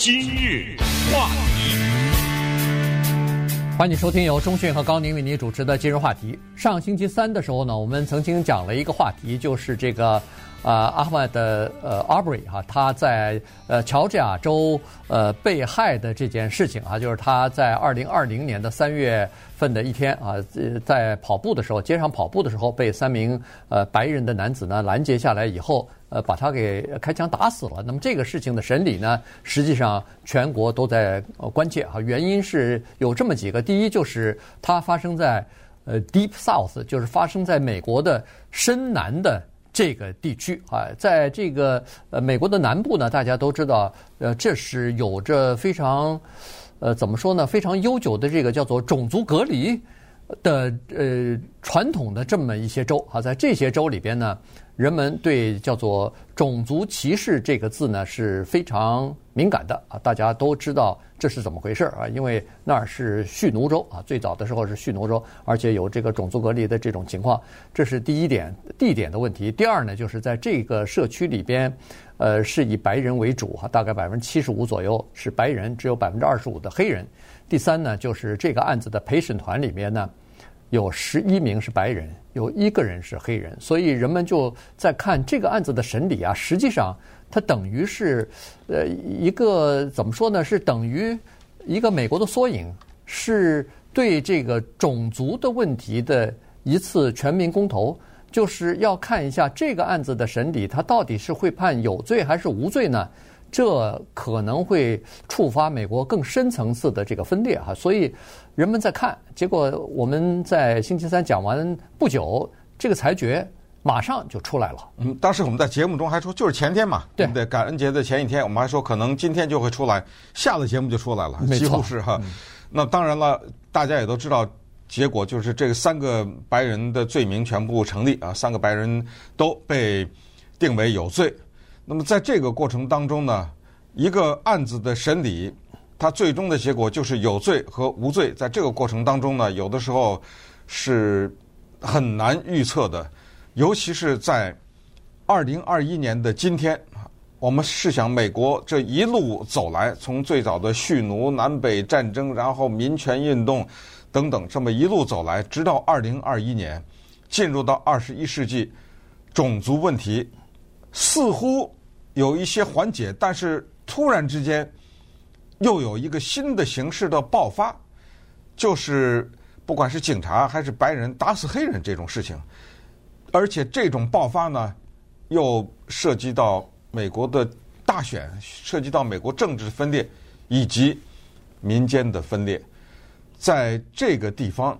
今日话题，欢迎收听由中讯和高宁为您主持的今日话题。上星期三的时候呢，我们曾经讲了一个话题，就是这个。啊，阿曼的呃，Arbery 哈，他在呃乔治亚州呃被害的这件事情啊，就是他在二零二零年的三月份的一天啊，在跑步的时候，街上跑步的时候，被三名呃白人的男子呢拦截下来以后，呃，把他给开枪打死了。那么这个事情的审理呢，实际上全国都在关切哈，原因是有这么几个，第一就是它发生在呃 Deep South，就是发生在美国的深南的。这个地区啊，在这个呃美国的南部呢，大家都知道，呃，这是有着非常，呃，怎么说呢，非常悠久的这个叫做种族隔离的呃传统的这么一些州啊，在这些州里边呢。人们对叫做种族歧视这个字呢是非常敏感的啊，大家都知道这是怎么回事啊，因为那儿是蓄奴州啊，最早的时候是蓄奴州，而且有这个种族隔离的这种情况，这是第一点地点的问题。第二呢，就是在这个社区里边，呃，是以白人为主哈，大概百分之七十五左右是白人，只有百分之二十五的黑人。第三呢，就是这个案子的陪审团里面呢。有十一名是白人，有一个人是黑人，所以人们就在看这个案子的审理啊。实际上，它等于是，呃，一个怎么说呢？是等于一个美国的缩影，是对这个种族的问题的一次全民公投，就是要看一下这个案子的审理，它到底是会判有罪还是无罪呢？这可能会触发美国更深层次的这个分裂哈，所以人们在看。结果我们在星期三讲完不久，这个裁决马上就出来了。嗯，当时我们在节目中还说，就是前天嘛，对不对？感恩节的前一天，我们还说可能今天就会出来，下了节目就出来了，几乎是哈。那当然了，大家也都知道，结果就是这三个白人的罪名全部成立啊，三个白人都被定为有罪。那么在这个过程当中呢，一个案子的审理，它最终的结果就是有罪和无罪。在这个过程当中呢，有的时候是很难预测的，尤其是在二零二一年的今天，我们试想美国这一路走来，从最早的蓄奴、南北战争，然后民权运动等等，这么一路走来，直到二零二一年，进入到二十一世纪，种族问题似乎。有一些缓解，但是突然之间又有一个新的形式的爆发，就是不管是警察还是白人打死黑人这种事情，而且这种爆发呢，又涉及到美国的大选，涉及到美国政治分裂以及民间的分裂，在这个地方，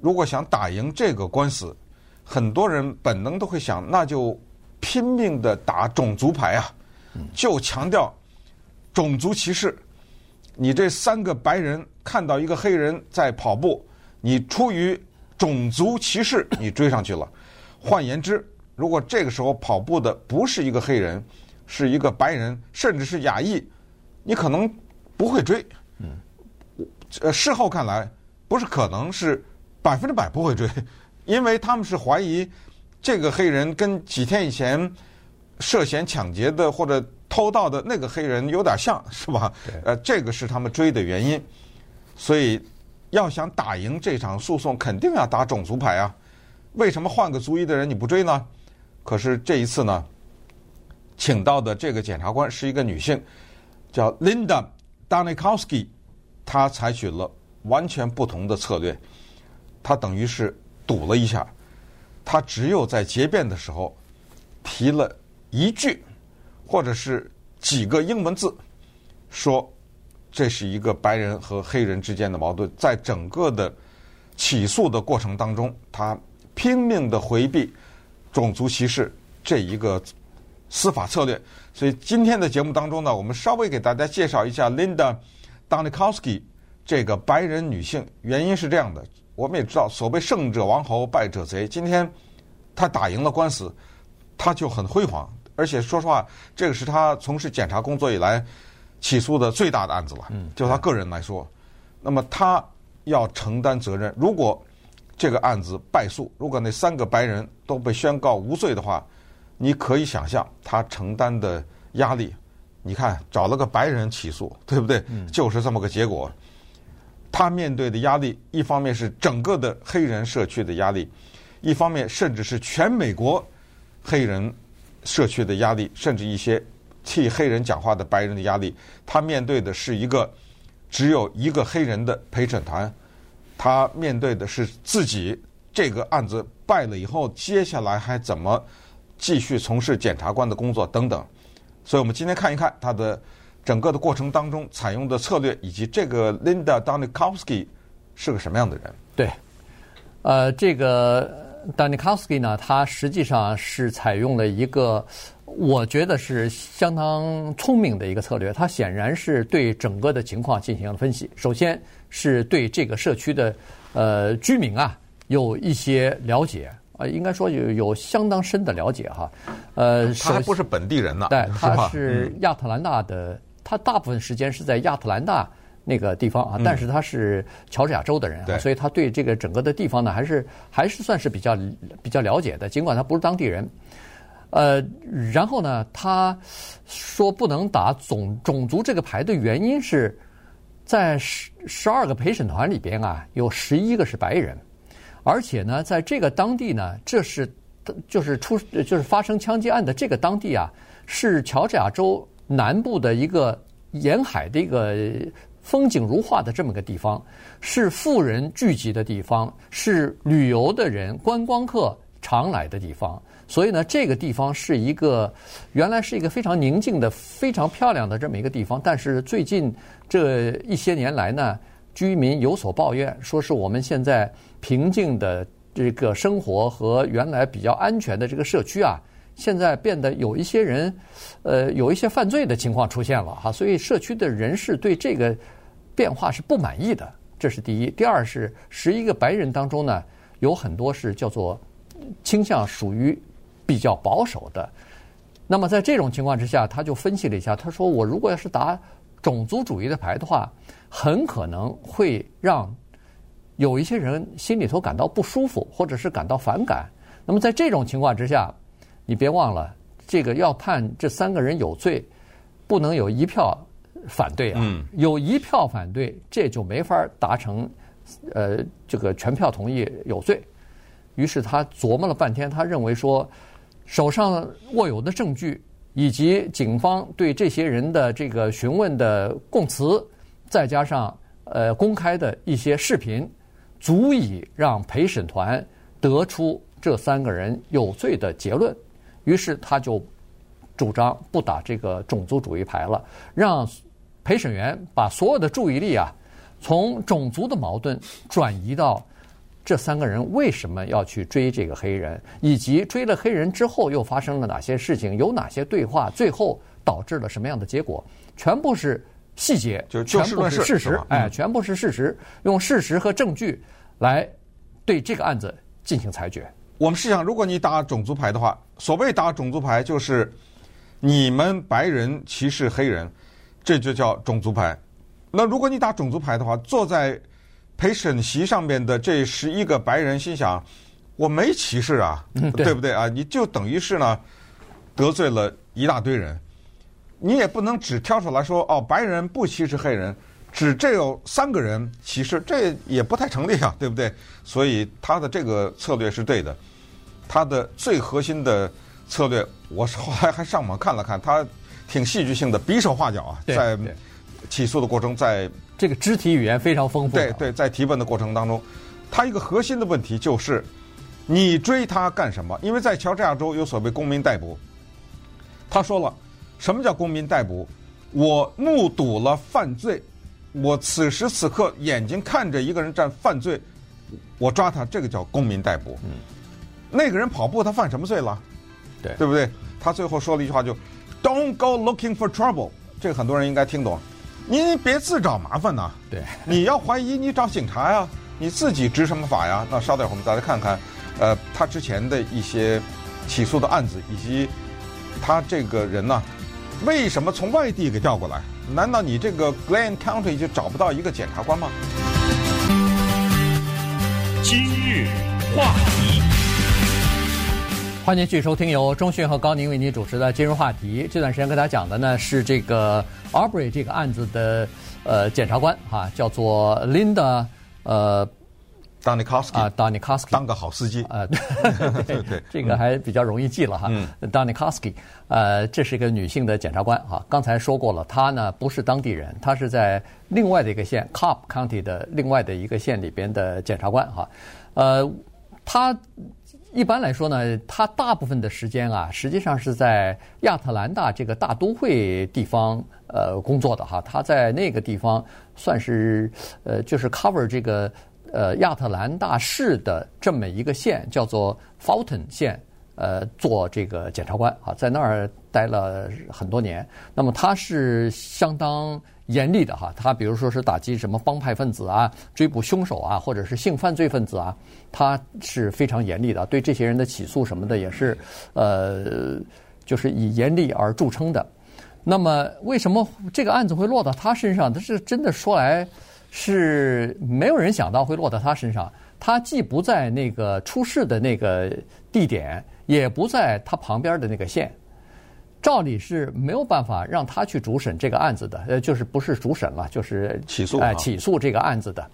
如果想打赢这个官司，很多人本能都会想，那就。拼命的打种族牌啊，就强调种族歧视。你这三个白人看到一个黑人在跑步，你出于种族歧视，你追上去了。换言之，如果这个时候跑步的不是一个黑人，是一个白人，甚至是亚裔，你可能不会追。嗯，呃，事后看来，不是可能是百分之百不会追，因为他们是怀疑。这个黑人跟几天以前涉嫌抢劫的或者偷盗的那个黑人有点像，是吧？呃，这个是他们追的原因。所以要想打赢这场诉讼，肯定要打种族牌啊。为什么换个族裔的人你不追呢？可是这一次呢，请到的这个检察官是一个女性，叫 Linda Danikowski，她采取了完全不同的策略，她等于是赌了一下。他只有在结辩的时候提了一句，或者是几个英文字，说这是一个白人和黑人之间的矛盾。在整个的起诉的过程当中，他拼命的回避种族歧视这一个司法策略。所以今天的节目当中呢，我们稍微给大家介绍一下 Linda Danikowski 这个白人女性。原因是这样的。我们也知道，所谓胜者王侯，败者贼。今天他打赢了官司，他就很辉煌。而且说实话，这个是他从事检察工作以来起诉的最大的案子了。嗯，就他个人来说，那么他要承担责任。如果这个案子败诉，如果那三个白人都被宣告无罪的话，你可以想象他承担的压力你看找了个白人起诉，对不对？就是这么个结果。他面对的压力，一方面是整个的黑人社区的压力，一方面甚至是全美国黑人社区的压力，甚至一些替黑人讲话的白人的压力。他面对的是一个只有一个黑人的陪审团，他面对的是自己这个案子败了以后，接下来还怎么继续从事检察官的工作等等。所以我们今天看一看他的。整个的过程当中采用的策略，以及这个 Linda Donikowski 是个什么样的人？对，呃，这个 Donikowski 呢，他实际上是采用了一个我觉得是相当聪明的一个策略。他显然是对整个的情况进行了分析。首先是对这个社区的呃居民啊有一些了解。呃，应该说有有相当深的了解哈。呃，他还不是本地人呢，对，他是亚特兰大的。他大部分时间是在亚特兰大那个地方啊，但是他是乔治亚州的人，啊，所以他对这个整个的地方呢，还是还是算是比较比较了解的，尽管他不是当地人。呃，然后呢，他说不能打种种族这个牌的原因是在十十二个陪审团里边啊，有十一个是白人，而且呢，在这个当地呢，这是就是出就是发生枪击案的这个当地啊，是乔治亚州。南部的一个沿海的一个风景如画的这么个地方，是富人聚集的地方，是旅游的人、观光客常来的地方。所以呢，这个地方是一个原来是一个非常宁静的、非常漂亮的这么一个地方。但是最近这一些年来呢，居民有所抱怨，说是我们现在平静的这个生活和原来比较安全的这个社区啊。现在变得有一些人，呃，有一些犯罪的情况出现了哈，所以社区的人士对这个变化是不满意的，这是第一。第二是十一个白人当中呢，有很多是叫做倾向属于比较保守的。那么在这种情况之下，他就分析了一下，他说：“我如果要是打种族主义的牌的话，很可能会让有一些人心里头感到不舒服，或者是感到反感。那么在这种情况之下。”你别忘了，这个要判这三个人有罪，不能有一票反对啊！嗯、有一票反对，这就没法达成，呃，这个全票同意有罪。于是他琢磨了半天，他认为说，手上握有的证据，以及警方对这些人的这个询问的供词，再加上呃公开的一些视频，足以让陪审团得出这三个人有罪的结论。于是他就主张不打这个种族主义牌了，让陪审员把所有的注意力啊，从种族的矛盾转移到这三个人为什么要去追这个黑人，以及追了黑人之后又发生了哪些事情，有哪些对话，最后导致了什么样的结果，全部是细节，就全部是事实，哎，全部是事实，用事实和证据来对这个案子进行裁决。我们试想，如果你打种族牌的话，所谓打种族牌，就是你们白人歧视黑人，这就叫种族牌。那如果你打种族牌的话，坐在陪审席上面的这十一个白人心想：我没歧视啊，嗯、对，对不对啊？你就等于是呢得罪了一大堆人。你也不能只挑出来说哦，白人不歧视黑人。只这有三个人歧视，这也不太成立啊，对不对？所以他的这个策略是对的。他的最核心的策略，我后来还上网看了看，他挺戏剧性的，比手画脚啊，在起诉的过程，在这个肢体语言非常丰富。对对，在提问的过程当中，他一个核心的问题就是：你追他干什么？因为在乔治亚州有所谓公民逮捕。他说了，什么叫公民逮捕？我目睹了犯罪。我此时此刻眼睛看着一个人在犯罪，我抓他，这个叫公民逮捕。嗯，那个人跑步，他犯什么罪了？对，对不对？他最后说了一句话就，就 "Don't go looking for trouble"，这个很多人应该听懂。你别自找麻烦呐。对，你要怀疑你找警察呀，你自己执什么法呀？那稍等会儿我们再来看看，呃，他之前的一些起诉的案子，以及他这个人呢，为什么从外地给调过来？难道你这个 Glenn County 就找不到一个检察官吗？今日话题，欢迎继续收听由中讯和高宁为您主持的今日话题。这段时间跟大家讲的呢是这个 Arbery 这个案子的呃检察官哈，叫做 Linda 呃 Danikovsky 啊 Danikovsky 当个好司机啊，对对对，这个还比较容易记了哈。嗯、Danikovsky 呃，这是一个女性的检察官哈。刚才说过了，她呢不是当地人，她是在另外的一个县 Cobb County 的另外的一个县里边的检察官哈。呃，她。一般来说呢，他大部分的时间啊，实际上是在亚特兰大这个大都会地方呃工作的哈。他在那个地方算是呃，就是 cover 这个呃亚特兰大市的这么一个县，叫做 Fulton 县，呃，做这个检察官啊，在那儿待了很多年。那么他是相当。严厉的哈，他比如说是打击什么帮派分子啊，追捕凶手啊，或者是性犯罪分子啊，他是非常严厉的。对这些人的起诉什么的也是，呃，就是以严厉而著称的。那么为什么这个案子会落到他身上？他是真的说来是没有人想到会落到他身上。他既不在那个出事的那个地点，也不在他旁边的那个县。照理是没有办法让他去主审这个案子的，呃，就是不是主审了，就是起诉，哎，起诉这个案子的，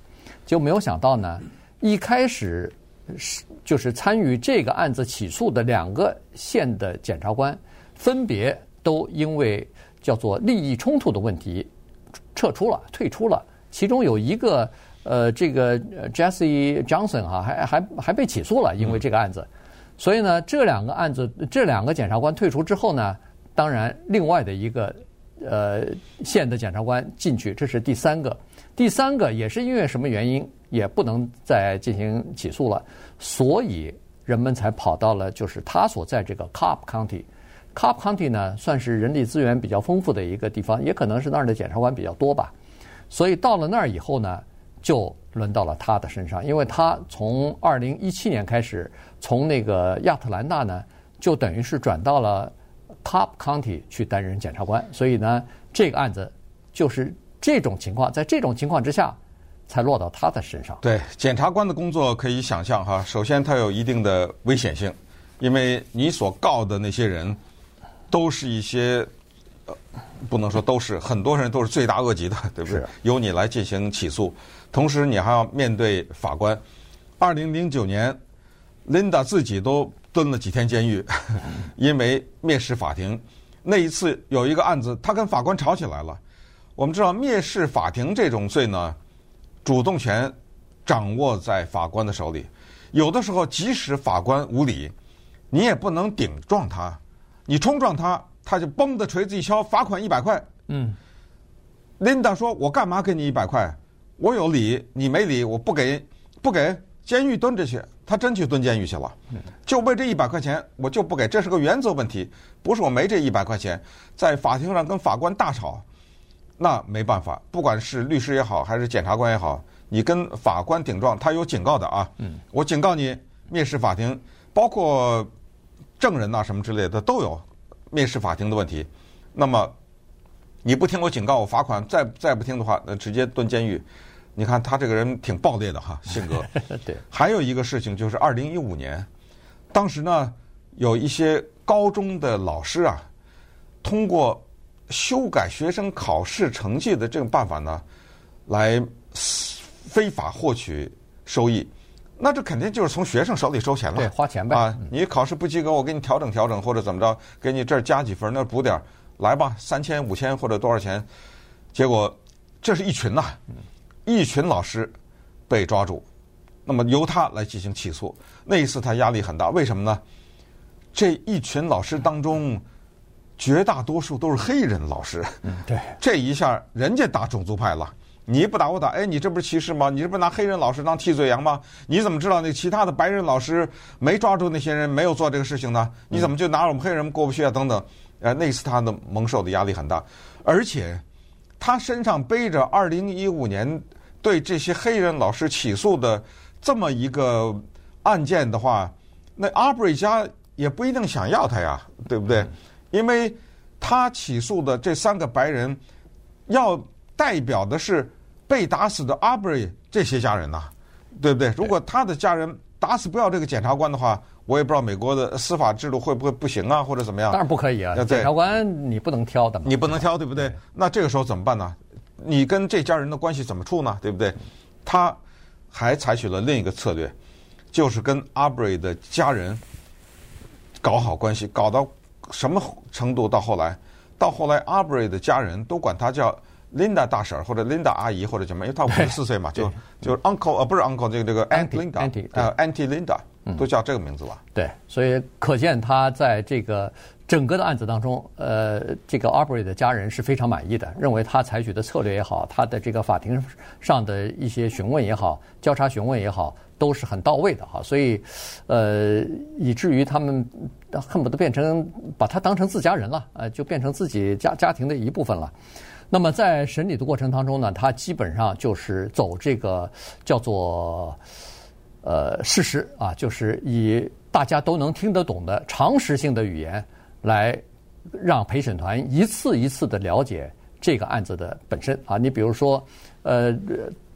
就没有想到呢，一开始是就是参与这个案子起诉的两个县的检察官，分别都因为叫做利益冲突的问题撤出了，退出了。其中有一个呃，这个 Jesse Johnson 哈，还还还被起诉了，因为这个案子。所以呢，这两个案子，这两个检察官退出之后呢。当然，另外的一个呃县的检察官进去，这是第三个。第三个也是因为什么原因，也不能再进行起诉了，所以人们才跑到了就是他所在这个 Cobb County。Cobb County 呢，算是人力资源比较丰富的一个地方，也可能是那儿的检察官比较多吧。所以到了那儿以后呢，就轮到了他的身上，因为他从二零一七年开始，从那个亚特兰大呢，就等于是转到了。Cobb County 去担任检察官，所以呢，这个案子就是这种情况，在这种情况之下，才落到他的身上。对，检察官的工作可以想象哈，首先他有一定的危险性，因为你所告的那些人，都是一些，呃，不能说都是，很多人都是罪大恶极的，对不对？由你来进行起诉，同时你还要面对法官。二零零九年，Linda 自己都。蹲了几天监狱，因为蔑视法庭。那一次有一个案子，他跟法官吵起来了。我们知道蔑视法庭这种罪呢，主动权掌握在法官的手里。有的时候，即使法官无理，你也不能顶撞他。你冲撞他，他就嘣的锤子一敲，罚款一百块。嗯。琳达说：“我干嘛给你一百块？我有理，你没理，我不给，不给，监狱蹲着去。”他真去蹲监狱去了，就为这一百块钱，我就不给。这是个原则问题，不是我没这一百块钱。在法庭上跟法官大吵，那没办法。不管是律师也好，还是检察官也好，你跟法官顶撞，他有警告的啊。我警告你，蔑视法庭，包括证人呐什么之类的都有蔑视法庭的问题。那么你不听我警告，我罚款，再再不听的话，那直接蹲监狱。你看他这个人挺暴烈的哈，性格。对。还有一个事情就是二零一五年，当时呢有一些高中的老师啊，通过修改学生考试成绩的这种办法呢，来非法获取收益。那这肯定就是从学生手里收钱了。对，花钱呗。啊，你考试不及格，我给你调整调整，或者怎么着，给你这儿加几分，那儿补点儿，来吧，三千五千或者多少钱？结果这是一群呐。一群老师被抓住，那么由他来进行起诉。那一次他压力很大，为什么呢？这一群老师当中，绝大多数都是黑人老师。嗯，对。这一下人家打种族派了，你不打我打，哎，你这不是歧视吗？你这不拿黑人老师当替罪羊吗？你怎么知道那其他的白人老师没抓住那些人没有做这个事情呢？你怎么就拿我们黑人过不去啊？等等。呃，那次他的蒙受的压力很大，而且。他身上背着二零一五年对这些黑人老师起诉的这么一个案件的话，那阿布瑞加也不一定想要他呀，对不对？因为他起诉的这三个白人，要代表的是被打死的阿布瑞这些家人呐，对不对？如果他的家人打死不要这个检察官的话，我也不知道美国的司法制度会不会不行啊，或者怎么样？当然不可以啊，检察官你不能挑的嘛，你不能挑，对不对？那这个时候怎么办呢？你跟这家人的关系怎么处呢？对不对？他还采取了另一个策略，就是跟 Arbery 的家人搞好关系，搞到什么程度？到后来，到后来 Arbery 的家人都管他叫 Linda 大婶或者 Linda 阿姨或者什么，因为她五十四岁嘛，就就是 Uncle 呃不是 Uncle 这个这个 Aunt Linda 呃 Auntie Linda 都叫这个名字吧。对，所以可见他在这个。整个的案子当中，呃，这个 Aubrey 的家人是非常满意的，认为他采取的策略也好，他的这个法庭上的一些询问也好，交叉询问也好，都是很到位的哈。所以，呃，以至于他们恨不得变成把他当成自家人了，呃，就变成自己家家庭的一部分了。那么在审理的过程当中呢，他基本上就是走这个叫做呃事实啊，就是以大家都能听得懂的常识性的语言。来让陪审团一次一次的了解这个案子的本身啊，你比如说，呃，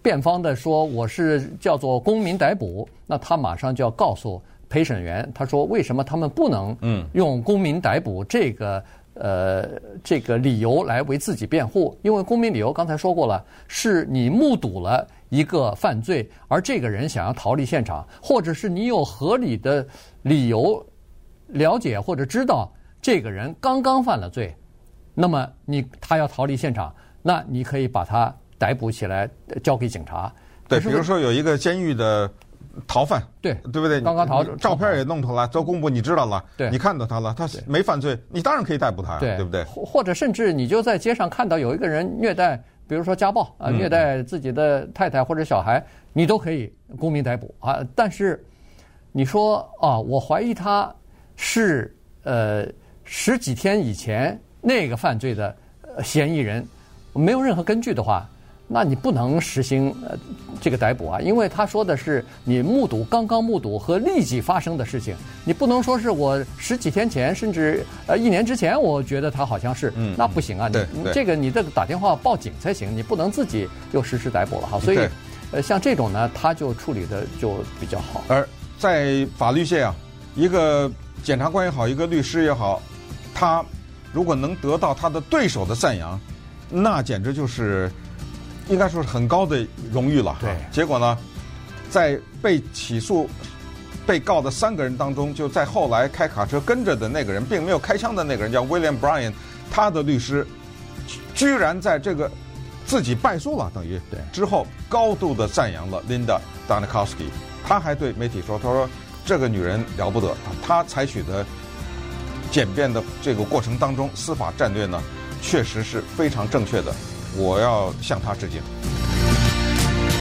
辩方的说我是叫做公民逮捕，那他马上就要告诉陪审员，他说为什么他们不能嗯用公民逮捕这个呃这个理由来为自己辩护？因为公民理由刚才说过了，是你目睹了一个犯罪，而这个人想要逃离现场，或者是你有合理的理由了解或者知道。这个人刚刚犯了罪，那么你他要逃离现场，那你可以把他逮捕起来，交给警察。对，比如说有一个监狱的逃犯，对对不对？刚刚逃，照片也弄出来，都公布，你知道了，对，你看到他了，他没犯罪，你当然可以逮捕他，对不对？或者甚至你就在街上看到有一个人虐待，比如说家暴啊，虐待自己的太太或者小孩，你都可以公民逮捕啊。但是你说啊，我怀疑他是呃。十几天以前那个犯罪的嫌疑人没有任何根据的话，那你不能实行呃这个逮捕啊，因为他说的是你目睹刚刚目睹和立即发生的事情，你不能说是我十几天前甚至呃一年之前我觉得他好像是，嗯，那不行啊，你这个你这个打电话报警才行，你不能自己就实施逮捕了哈，所以呃像这种呢，他就处理的就比较好。而在法律界啊，一个检察官也好，一个律师也好。他如果能得到他的对手的赞扬，那简直就是应该说是很高的荣誉了。对，结果呢，在被起诉被告的三个人当中，就在后来开卡车跟着的那个人，并没有开枪的那个人叫 William Bryan，他的律师居然在这个自己败诉了，等于对之后高度的赞扬了 Linda Danikowski。他还对媒体说：“他说这个女人了不得，她采取的。”简便的这个过程当中，司法战略呢，确实是非常正确的。我要向他致敬。